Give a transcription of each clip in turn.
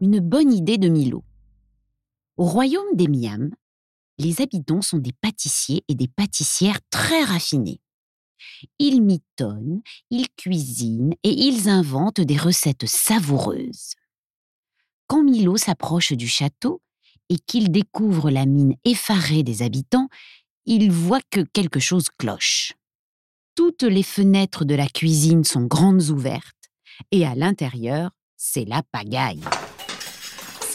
Une bonne idée de Milo. Au royaume des Miam, les habitants sont des pâtissiers et des pâtissières très raffinés. Ils mitonnent, ils cuisinent et ils inventent des recettes savoureuses. Quand Milo s'approche du château et qu'il découvre la mine effarée des habitants, il voit que quelque chose cloche. Toutes les fenêtres de la cuisine sont grandes ouvertes et à l'intérieur, c'est la pagaille.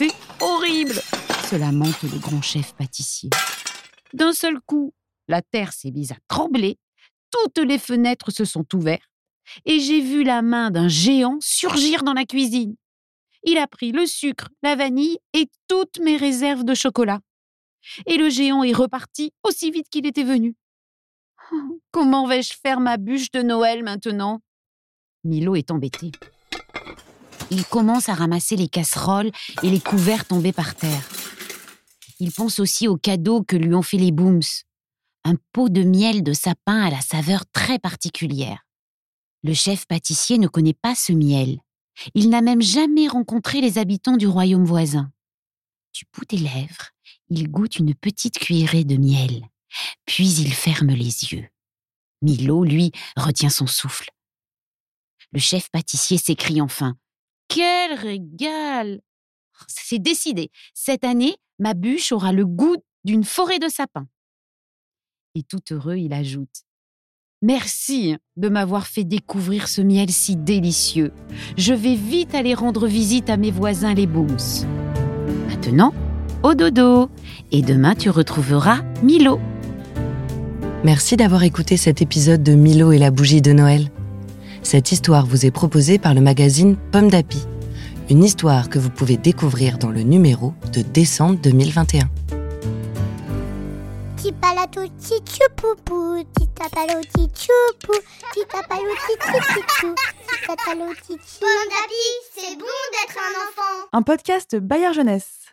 C'est horrible se lamente le grand chef pâtissier. D'un seul coup, la terre s'est mise à trembler, toutes les fenêtres se sont ouvertes et j'ai vu la main d'un géant surgir dans la cuisine. Il a pris le sucre, la vanille et toutes mes réserves de chocolat. Et le géant est reparti aussi vite qu'il était venu. Comment vais-je faire ma bûche de Noël maintenant? Milo est embêté. Il commence à ramasser les casseroles et les couverts tombés par terre. Il pense aussi aux cadeaux que lui ont fait les Booms. Un pot de miel de sapin à la saveur très particulière. Le chef pâtissier ne connaît pas ce miel. Il n'a même jamais rencontré les habitants du royaume voisin. Du bout des lèvres, il goûte une petite cuillerée de miel, puis il ferme les yeux. Milo, lui, retient son souffle. Le chef pâtissier s'écrie enfin quel régal C'est décidé. Cette année, ma bûche aura le goût d'une forêt de sapins. Et tout heureux, il ajoute Merci de m'avoir fait découvrir ce miel si délicieux. Je vais vite aller rendre visite à mes voisins les Booms. Maintenant, au dodo. Et demain, tu retrouveras Milo. Merci d'avoir écouté cet épisode de Milo et la bougie de Noël. Cette histoire vous est proposée par le magazine Pomme d'Api. Une histoire que vous pouvez découvrir dans le numéro de décembre 2021. Tipalato tichupupu, titapalo tichupu, titapalo tichichichou, titatalo tichi. Bon d'appui, c'est bon d'être un enfant. Un podcast Bayard Jeunesse.